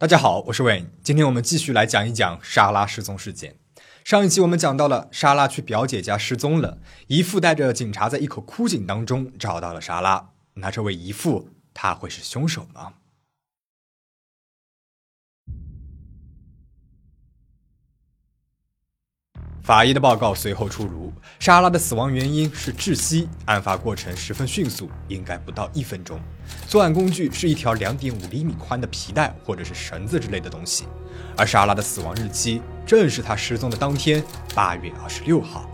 大家好，我是 Wayne，今天我们继续来讲一讲莎拉失踪事件。上一期我们讲到了莎拉去表姐家失踪了，姨父带着警察在一口枯井当中找到了莎拉。那这位姨父他会是凶手吗？法医的报告随后出炉，莎拉的死亡原因是窒息，案发过程十分迅速，应该不到一分钟。作案工具是一条两点五厘米宽的皮带或者是绳子之类的东西，而莎拉的死亡日期正是她失踪的当天，八月二十六号。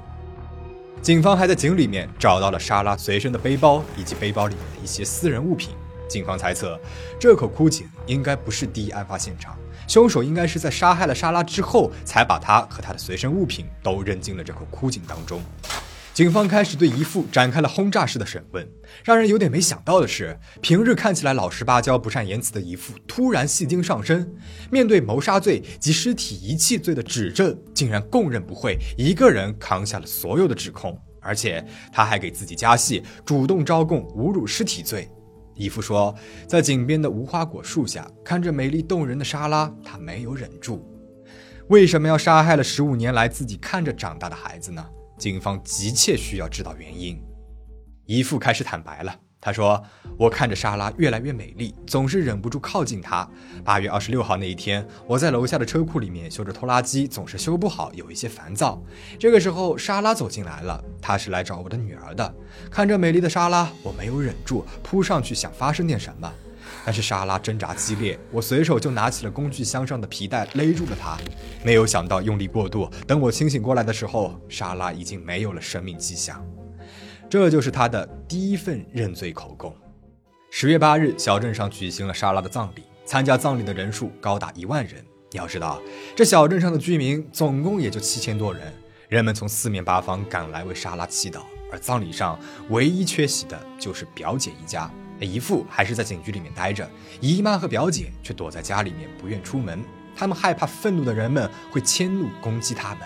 警方还在井里面找到了莎拉随身的背包以及背包里面的一些私人物品。警方猜测，这口枯井应该不是第一案发现场。凶手应该是在杀害了莎拉之后，才把她和她的随身物品都扔进了这口枯井当中。警方开始对姨父展开了轰炸式的审问。让人有点没想到的是，平日看起来老实巴交、不善言辞的姨父，突然戏精上身，面对谋杀罪及尸体遗弃罪的指证，竟然供认不讳，一个人扛下了所有的指控，而且他还给自己加戏，主动招供侮辱尸体罪。姨父说，在井边的无花果树下，看着美丽动人的莎拉，他没有忍住。为什么要杀害了十五年来自己看着长大的孩子呢？警方急切需要知道原因。姨父开始坦白了。他说：“我看着莎拉越来越美丽，总是忍不住靠近她。八月二十六号那一天，我在楼下的车库里面修着拖拉机，总是修不好，有一些烦躁。这个时候，莎拉走进来了，她是来找我的女儿的。看着美丽的莎拉，我没有忍住，扑上去想发生点什么，但是莎拉挣扎激烈，我随手就拿起了工具箱上的皮带勒住了她。没有想到用力过度，等我清醒过来的时候，莎拉已经没有了生命迹象。”这就是他的第一份认罪口供。十月八日，小镇上举行了莎拉的葬礼，参加葬礼的人数高达一万人。你要知道，这小镇上的居民总共也就七千多人，人们从四面八方赶来为莎拉祈祷。而葬礼上唯一缺席的就是表姐一家，姨父还是在警局里面待着，姨妈和表姐却躲在家里面不愿出门，他们害怕愤怒的人们会迁怒攻击他们。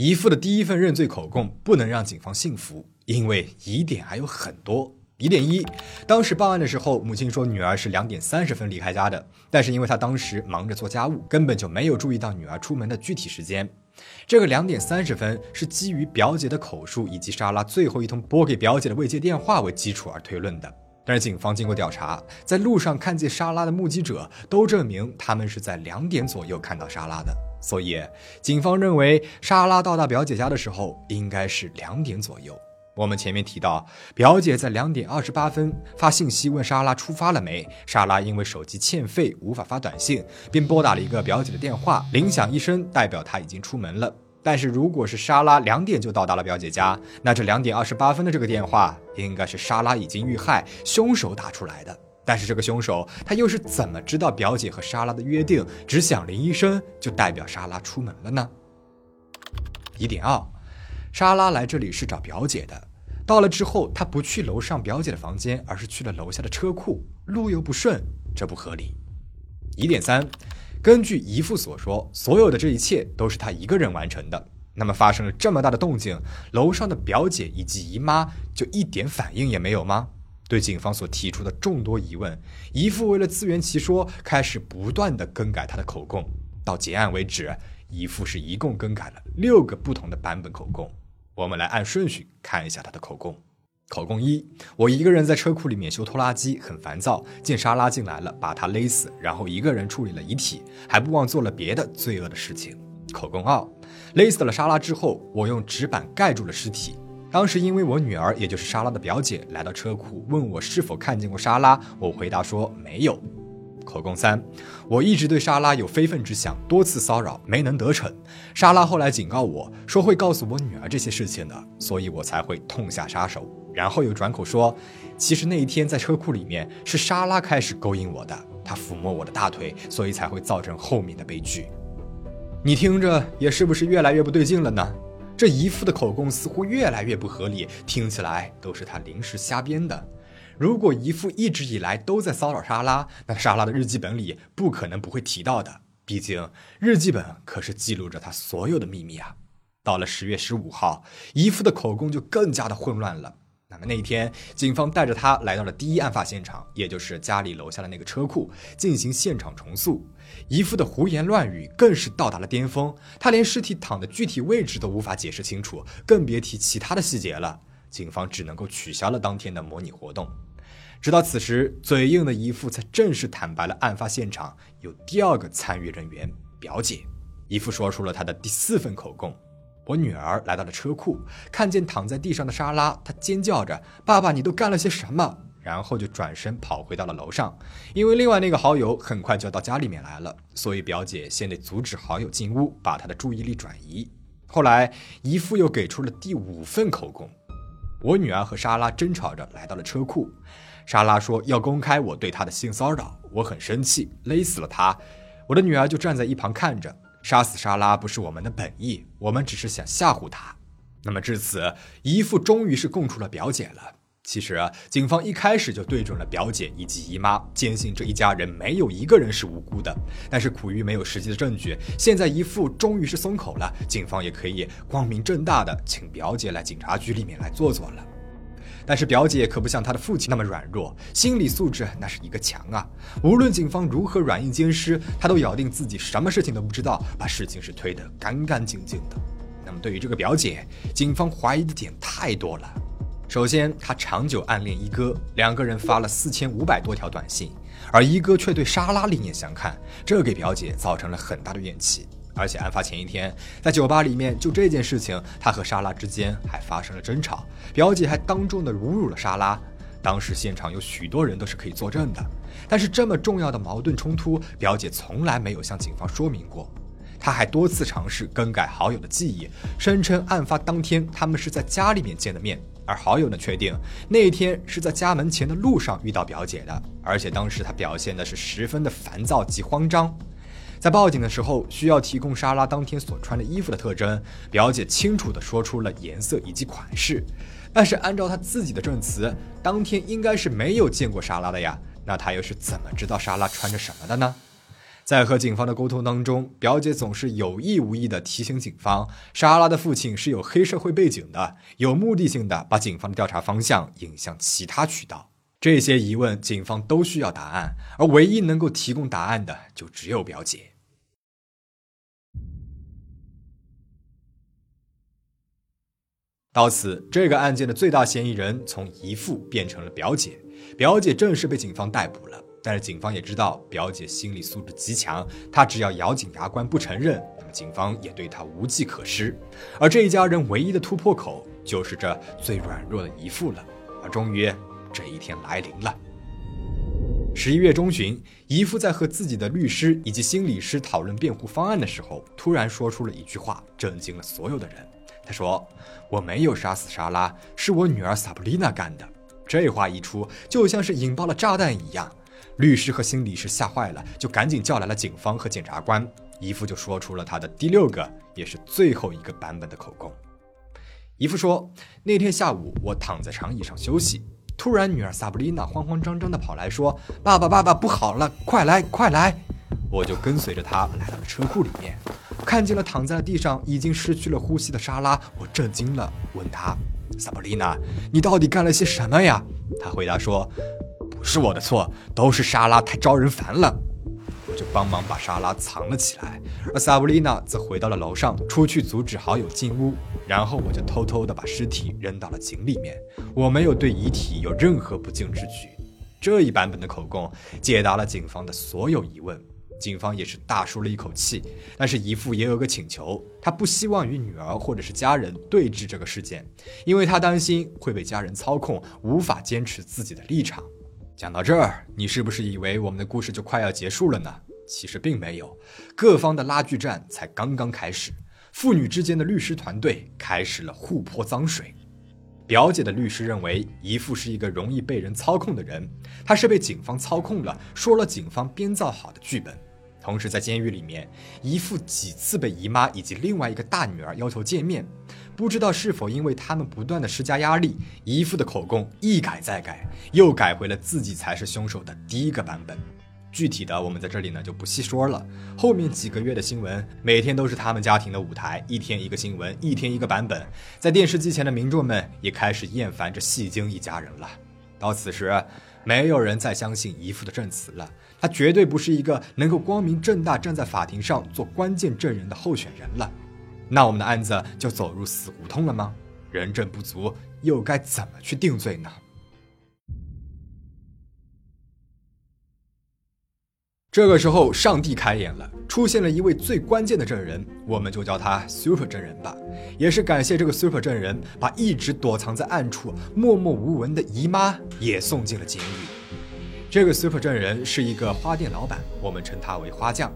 姨父的第一份认罪口供不能让警方信服，因为疑点还有很多。疑点一，当时报案的时候，母亲说女儿是两点三十分离开家的，但是因为她当时忙着做家务，根本就没有注意到女儿出门的具体时间。这个两点三十分是基于表姐的口述以及莎拉最后一通拨给表姐的未接电话为基础而推论的。但是警方经过调查，在路上看见莎拉的目击者都证明他们是在两点左右看到莎拉的。所以，警方认为莎拉到达表姐家的时候应该是两点左右。我们前面提到，表姐在两点二十八分发信息问莎拉出发了没。莎拉因为手机欠费无法发短信，便拨打了一个表姐的电话，铃响一声，代表她已经出门了。但是，如果是莎拉两点就到达了表姐家，那这两点二十八分的这个电话应该是莎拉已经遇害，凶手打出来的。但是这个凶手他又是怎么知道表姐和莎拉的约定只响铃一声就代表莎拉出门了呢？疑点二，莎拉来这里是找表姐的，到了之后她不去楼上表姐的房间，而是去了楼下的车库，路又不顺，这不合理。疑点三，根据姨父所说，所有的这一切都是他一个人完成的。那么发生了这么大的动静，楼上的表姐以及姨妈就一点反应也没有吗？对警方所提出的众多疑问，姨父为了自圆其说，开始不断的更改他的口供。到结案为止，姨父是一共更改了六个不同的版本口供。我们来按顺序看一下他的口供。口供一：我一个人在车库里面修拖拉机，很烦躁，见莎拉进来了，把她勒死，然后一个人处理了遗体，还不忘做了别的罪恶的事情。口供二：勒死了莎拉之后，我用纸板盖住了尸体。当时因为我女儿，也就是莎拉的表姐来到车库，问我是否看见过莎拉，我回答说没有。口供三，我一直对莎拉有非分之想，多次骚扰没能得逞。莎拉后来警告我说会告诉我女儿这些事情的，所以我才会痛下杀手。然后又转口说，其实那一天在车库里面是莎拉开始勾引我的，她抚摸我的大腿，所以才会造成后面的悲剧。你听着也是不是越来越不对劲了呢？这姨父的口供似乎越来越不合理，听起来都是他临时瞎编的。如果姨父一直以来都在骚扰莎拉，那莎拉的日记本里不可能不会提到的。毕竟日记本可是记录着他所有的秘密啊。到了十月十五号，姨父的口供就更加的混乱了。那么那一天，警方带着他来到了第一案发现场，也就是家里楼下的那个车库，进行现场重塑。姨父的胡言乱语更是到达了巅峰，他连尸体躺的具体位置都无法解释清楚，更别提其他的细节了。警方只能够取消了当天的模拟活动。直到此时，嘴硬的姨父才正式坦白了案发现场有第二个参与人员——表姐。姨父说出了他的第四份口供。我女儿来到了车库，看见躺在地上的莎拉，她尖叫着：“爸爸，你都干了些什么？”然后就转身跑回到了楼上。因为另外那个好友很快就要到家里面来了，所以表姐先得阻止好友进屋，把他的注意力转移。后来姨父又给出了第五份口供：我女儿和莎拉争吵着来到了车库，莎拉说要公开我对她的性骚扰，我很生气，勒死了她。我的女儿就站在一旁看着。杀死莎拉不是我们的本意，我们只是想吓唬她。那么至此，姨父终于是供出了表姐了。其实，警方一开始就对准了表姐以及姨妈，坚信这一家人没有一个人是无辜的。但是苦于没有实际的证据，现在姨父终于是松口了，警方也可以光明正大的请表姐来警察局里面来坐坐了。但是表姐可不像她的父亲那么软弱，心理素质那是一个强啊！无论警方如何软硬兼施，她都咬定自己什么事情都不知道，把事情是推得干干净净的。那么对于这个表姐，警方怀疑的点太多了。首先，她长久暗恋一哥，两个人发了四千五百多条短信，而一哥却对莎拉另眼相看，这给表姐造成了很大的怨气。而且案发前一天，在酒吧里面，就这件事情，他和莎拉之间还发生了争吵，表姐还当众的侮辱了莎拉。当时现场有许多人都是可以作证的。但是这么重要的矛盾冲突，表姐从来没有向警方说明过。她还多次尝试更改好友的记忆，声称案发当天他们是在家里面见的面，而好友呢确定那天是在家门前的路上遇到表姐的，而且当时他表现的是十分的烦躁及慌张。在报警的时候，需要提供莎拉当天所穿的衣服的特征。表姐清楚地说出了颜色以及款式，但是按照她自己的证词，当天应该是没有见过莎拉的呀。那她又是怎么知道莎拉穿着什么的呢？在和警方的沟通当中，表姐总是有意无意地提醒警方，莎拉的父亲是有黑社会背景的，有目的性的把警方的调查方向引向其他渠道。这些疑问，警方都需要答案，而唯一能够提供答案的，就只有表姐。到此，这个案件的最大嫌疑人从姨父变成了表姐，表姐正式被警方逮捕了。但是警方也知道，表姐心理素质极强，她只要咬紧牙关不承认，那么警方也对她无计可施。而这一家人唯一的突破口，就是这最软弱的姨父了。而终于。这一天来临了。十一月中旬，姨父在和自己的律师以及心理师讨论辩护方案的时候，突然说出了一句话，震惊了所有的人。他说：“我没有杀死莎拉，是我女儿萨布丽娜干的。”这话一出，就像是引爆了炸弹一样。律师和心理师吓坏了，就赶紧叫来了警方和检察官。姨父就说出了他的第六个，也是最后一个版本的口供。姨父说：“那天下午，我躺在长椅上休息。”突然，女儿萨布丽娜慌慌张张地跑来说：“爸爸，爸爸，不好了，快来，快来！”我就跟随着她来到了车库里面，看见了躺在了地上已经失去了呼吸的莎拉，我震惊了，问她：“萨布丽娜，你到底干了些什么呀？”她回答说：“不是我的错，都是莎拉太招人烦了。”就帮忙把莎拉藏了起来，而萨布丽娜则回到了楼上，出去阻止好友进屋。然后我就偷偷的把尸体扔到了井里面。我没有对遗体有任何不敬之举。这一版本的口供解答了警方的所有疑问，警方也是大舒了一口气。但是姨父也有个请求，他不希望与女儿或者是家人对峙这个事件，因为他担心会被家人操控，无法坚持自己的立场。讲到这儿，你是不是以为我们的故事就快要结束了呢？其实并没有，各方的拉锯战才刚刚开始。父女之间的律师团队开始了互泼脏水。表姐的律师认为，姨父是一个容易被人操控的人，他是被警方操控了，说了警方编造好的剧本。同时，在监狱里面，姨父几次被姨妈以及另外一个大女儿要求见面，不知道是否因为他们不断的施加压力，姨父的口供一改再改，又改回了自己才是凶手的第一个版本。具体的我们在这里呢就不细说了。后面几个月的新闻，每天都是他们家庭的舞台，一天一个新闻，一天一个版本。在电视机前的民众们也开始厌烦这戏精一家人了。到此时，没有人再相信姨父的证词了，他绝对不是一个能够光明正大站在法庭上做关键证人的候选人了。那我们的案子就走入死胡同了吗？人证不足，又该怎么去定罪呢？这个时候，上帝开眼了，出现了一位最关键的证人，我们就叫他 Super 证人吧。也是感谢这个 Super 证人，把一直躲藏在暗处、默默无闻的姨妈也送进了监狱。这个 Super 证人是一个花店老板，我们称他为花匠。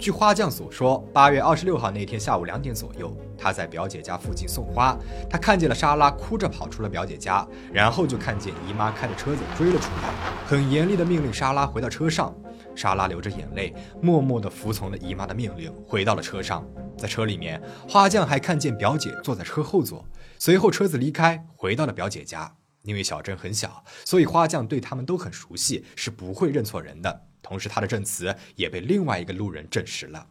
据花匠所说，八月二十六号那天下午两点左右，他在表姐家附近送花，他看见了莎拉哭着跑出了表姐家，然后就看见姨妈开着车子追了出来，很严厉的命令莎拉回到车上。莎拉流着眼泪，默默地服从了姨妈的命令，回到了车上。在车里面，花匠还看见表姐坐在车后座。随后车子离开，回到了表姐家。因为小镇很小，所以花匠对他们都很熟悉，是不会认错人的。同时，他的证词也被另外一个路人证实了。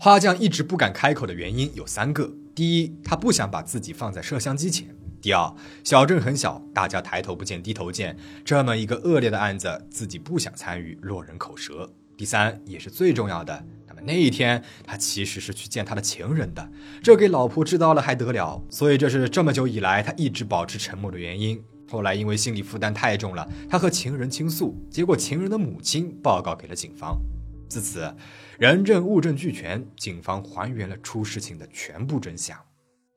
花匠一直不敢开口的原因有三个：第一，他不想把自己放在摄像机前；第二，小镇很小，大家抬头不见低头见，这么一个恶劣的案子，自己不想参与，落人口舌；第三，也是最重要的，那么那一天他其实是去见他的情人的，这给老婆知道了还得了？所以这是这么久以来他一直保持沉默的原因。后来因为心理负担太重了，他和情人倾诉，结果情人的母亲报告给了警方。自此，人证物证俱全，警方还原了出事情的全部真相。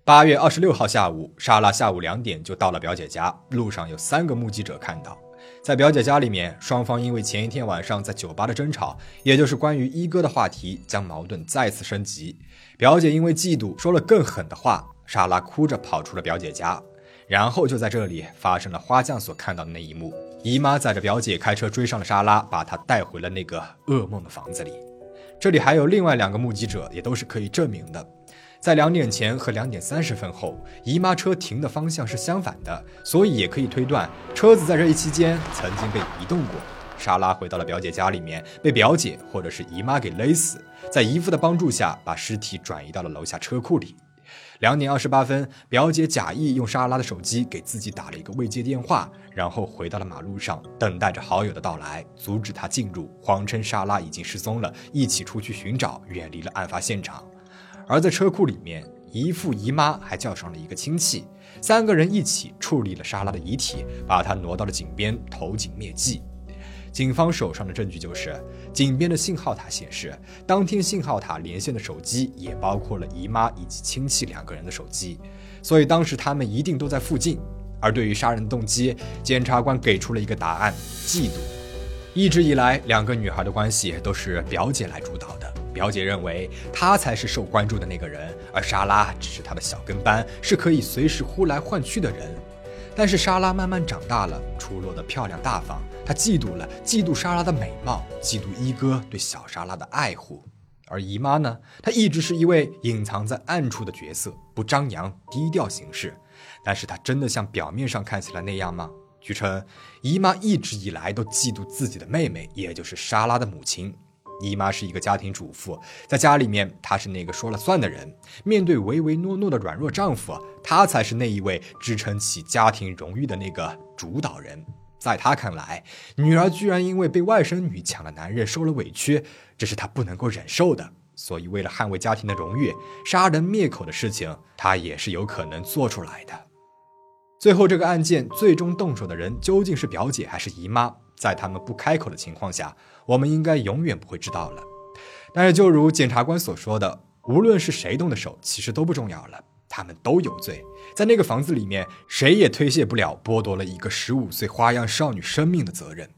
八月二十六号下午，莎拉下午两点就到了表姐家，路上有三个目击者看到，在表姐家里面，双方因为前一天晚上在酒吧的争吵，也就是关于一哥的话题，将矛盾再次升级。表姐因为嫉妒说了更狠的话，莎拉哭着跑出了表姐家。然后就在这里发生了花匠所看到的那一幕：姨妈载着表姐开车追上了莎拉，把她带回了那个噩梦的房子里。这里还有另外两个目击者，也都是可以证明的。在两点前和两点三十分后，姨妈车停的方向是相反的，所以也可以推断车子在这一期间曾经被移动过。莎拉回到了表姐家里面，被表姐或者是姨妈给勒死，在姨父的帮助下，把尸体转移到了楼下车库里。两点二十八分，表姐假意用莎拉的手机给自己打了一个未接电话，然后回到了马路上，等待着好友的到来，阻止他进入，谎称莎拉已经失踪了，一起出去寻找，远离了案发现场。而在车库里面，姨父姨妈还叫上了一个亲戚，三个人一起处理了莎拉的遗体，把她挪到了井边投井灭迹。警方手上的证据就是井边的信号塔显示，当天信号塔连线的手机也包括了姨妈以及亲戚两个人的手机，所以当时他们一定都在附近。而对于杀人动机，检察官给出了一个答案：嫉妒。一直以来，两个女孩的关系都是表姐来主导的，表姐认为她才是受关注的那个人，而莎拉只是她的小跟班，是可以随时呼来唤去的人。但是莎拉慢慢长大了，出落得漂亮大方。她嫉妒了，嫉妒莎拉的美貌，嫉妒一哥对小莎拉的爱护。而姨妈呢？她一直是一位隐藏在暗处的角色，不张扬，低调行事。但是她真的像表面上看起来那样吗？据称，姨妈一直以来都嫉妒自己的妹妹，也就是莎拉的母亲。姨妈是一个家庭主妇，在家里面，她是那个说了算的人。面对唯唯诺诺的软弱丈夫，她才是那一位支撑起家庭荣誉的那个主导人。在她看来，女儿居然因为被外甥女抢了男人受了委屈，这是她不能够忍受的。所以，为了捍卫家庭的荣誉，杀人灭口的事情，她也是有可能做出来的。最后，这个案件最终动手的人究竟是表姐还是姨妈？在他们不开口的情况下，我们应该永远不会知道了。但是，就如检察官所说的，无论是谁动的手，其实都不重要了，他们都有罪。在那个房子里面，谁也推卸不了剥夺了一个十五岁花样少女生命的责任。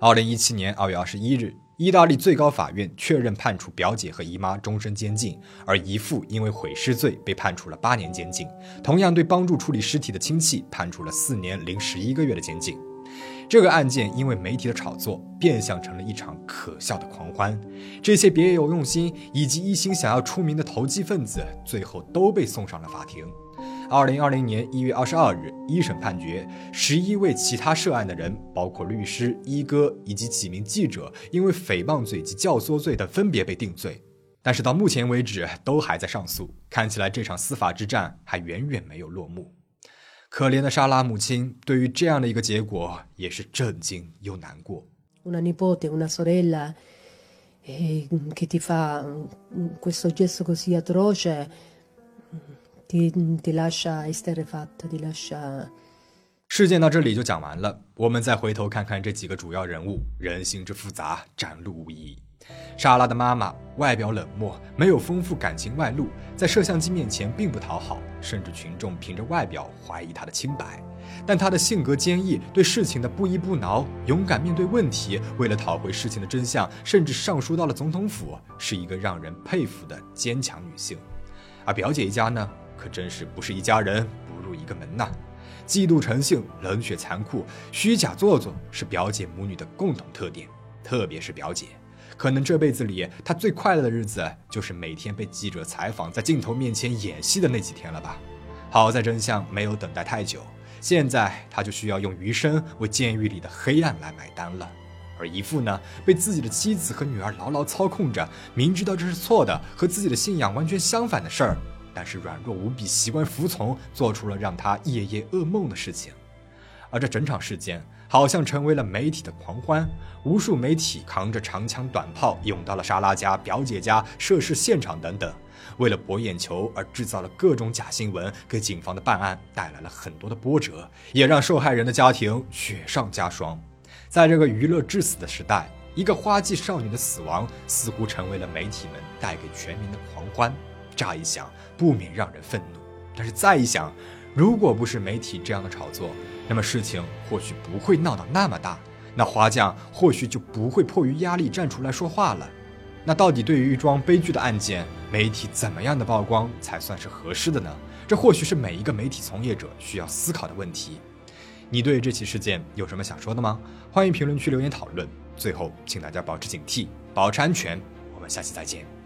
二零一七年二月二十一日，意大利最高法院确认判处表姐和姨妈终身监禁，而姨父因为毁尸罪被判处了八年监禁，同样对帮助处理尸体的亲戚判处了四年零十一个月的监禁。这个案件因为媒体的炒作，变相成了一场可笑的狂欢。这些别有用心以及一心想要出名的投机分子，最后都被送上了法庭。二零二零年一月二十二日，一审判决，十一位其他涉案的人，包括律师、一哥以及几名记者，因为诽谤罪及教唆罪等分别被定罪。但是到目前为止，都还在上诉。看起来这场司法之战还远远没有落幕。可怜的莎拉母亲对于这样的一个结果也是震惊又难过。Una nipote, una sorella che ti fa questo gesto così atroce, ti ti lascia esterrefatto, ti lascia。事件到这里就讲完了。我们再回头看看这几个主要人物，人性之复杂，展露无遗。莎拉的妈妈外表冷漠，没有丰富感情外露，在摄像机面前并不讨好，甚至群众凭着外表怀疑她的清白。但她的性格坚毅，对事情的不依不挠，勇敢面对问题，为了讨回事情的真相，甚至上书到了总统府，是一个让人佩服的坚强女性。而表姐一家呢，可真是不是一家人不入一个门呐！嫉妒成性，冷血残酷，虚假做作，是表姐母女的共同特点，特别是表姐。可能这辈子里，他最快乐的日子就是每天被记者采访，在镜头面前演戏的那几天了吧？好在真相没有等待太久，现在他就需要用余生为监狱里的黑暗来买单了。而姨父呢，被自己的妻子和女儿牢牢操控着，明知道这是错的，和自己的信仰完全相反的事儿，但是软弱无比，习惯服从，做出了让他夜夜噩梦的事情。而这整场事件。好像成为了媒体的狂欢，无数媒体扛着长枪短炮涌到了莎拉家、表姐家、涉事现场等等，为了博眼球而制造了各种假新闻，给警方的办案带来了很多的波折，也让受害人的家庭雪上加霜。在这个娱乐至死的时代，一个花季少女的死亡似乎成为了媒体们带给全民的狂欢。乍一想，不免让人愤怒，但是再一想，如果不是媒体这样的炒作，那么事情或许不会闹到那么大，那花匠或许就不会迫于压力站出来说话了。那到底对于一桩悲剧的案件，媒体怎么样的曝光才算是合适的呢？这或许是每一个媒体从业者需要思考的问题。你对这起事件有什么想说的吗？欢迎评论区留言讨论。最后，请大家保持警惕，保持安全。我们下期再见。